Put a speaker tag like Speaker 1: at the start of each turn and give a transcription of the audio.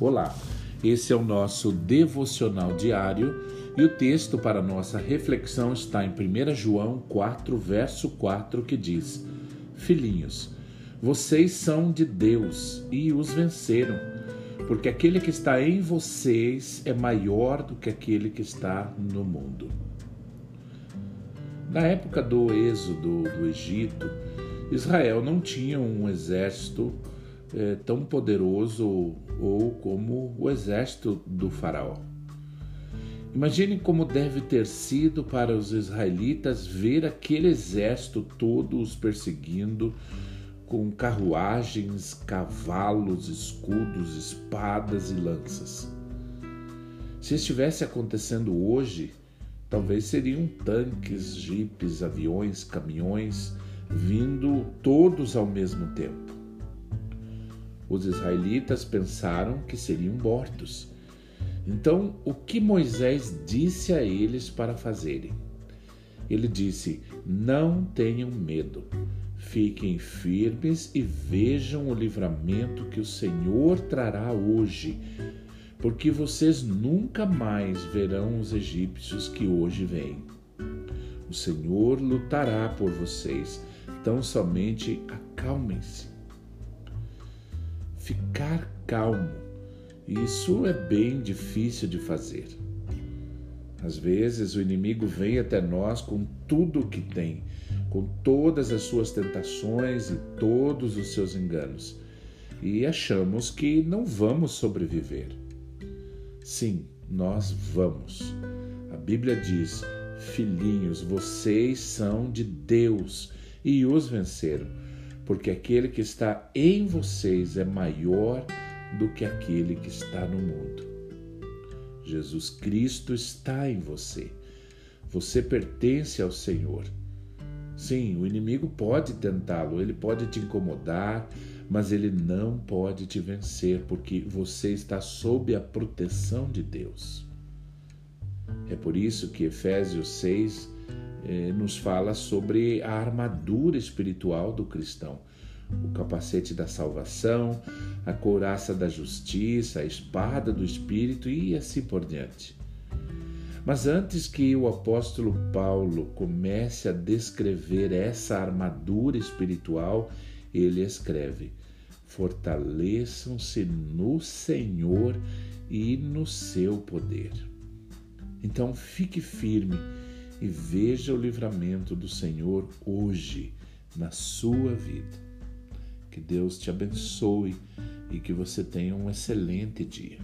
Speaker 1: Olá, esse é o nosso devocional diário e o texto para nossa reflexão está em 1 João 4, verso 4, que diz: Filhinhos, vocês são de Deus e os venceram, porque aquele que está em vocês é maior do que aquele que está no mundo. Na época do êxodo do Egito, Israel não tinha um exército é, tão poderoso ou como o exército do Faraó. Imagine como deve ter sido para os israelitas ver aquele exército todo os perseguindo com carruagens, cavalos, escudos, espadas e lanças. Se estivesse acontecendo hoje, talvez seriam tanques, jipes, aviões, caminhões vindo todos ao mesmo tempo. Os israelitas pensaram que seriam mortos. Então, o que Moisés disse a eles para fazerem? Ele disse: Não tenham medo, fiquem firmes e vejam o livramento que o Senhor trará hoje, porque vocês nunca mais verão os egípcios que hoje vêm. O Senhor lutará por vocês, tão somente acalmem-se ficar calmo. Isso é bem difícil de fazer. Às vezes o inimigo vem até nós com tudo o que tem, com todas as suas tentações e todos os seus enganos, e achamos que não vamos sobreviver. Sim, nós vamos. A Bíblia diz: Filhinhos, vocês são de Deus e os venceram porque aquele que está em vocês é maior do que aquele que está no mundo. Jesus Cristo está em você. Você pertence ao Senhor. Sim, o inimigo pode tentá-lo, ele pode te incomodar, mas ele não pode te vencer, porque você está sob a proteção de Deus. É por isso que Efésios 6 eh, nos fala sobre a armadura espiritual do cristão. O capacete da salvação, a couraça da justiça, a espada do espírito e assim por diante. Mas antes que o apóstolo Paulo comece a descrever essa armadura espiritual, ele escreve: Fortaleçam-se no Senhor e no seu poder. Então fique firme e veja o livramento do Senhor hoje na sua vida. Que Deus te abençoe e que você tenha um excelente dia.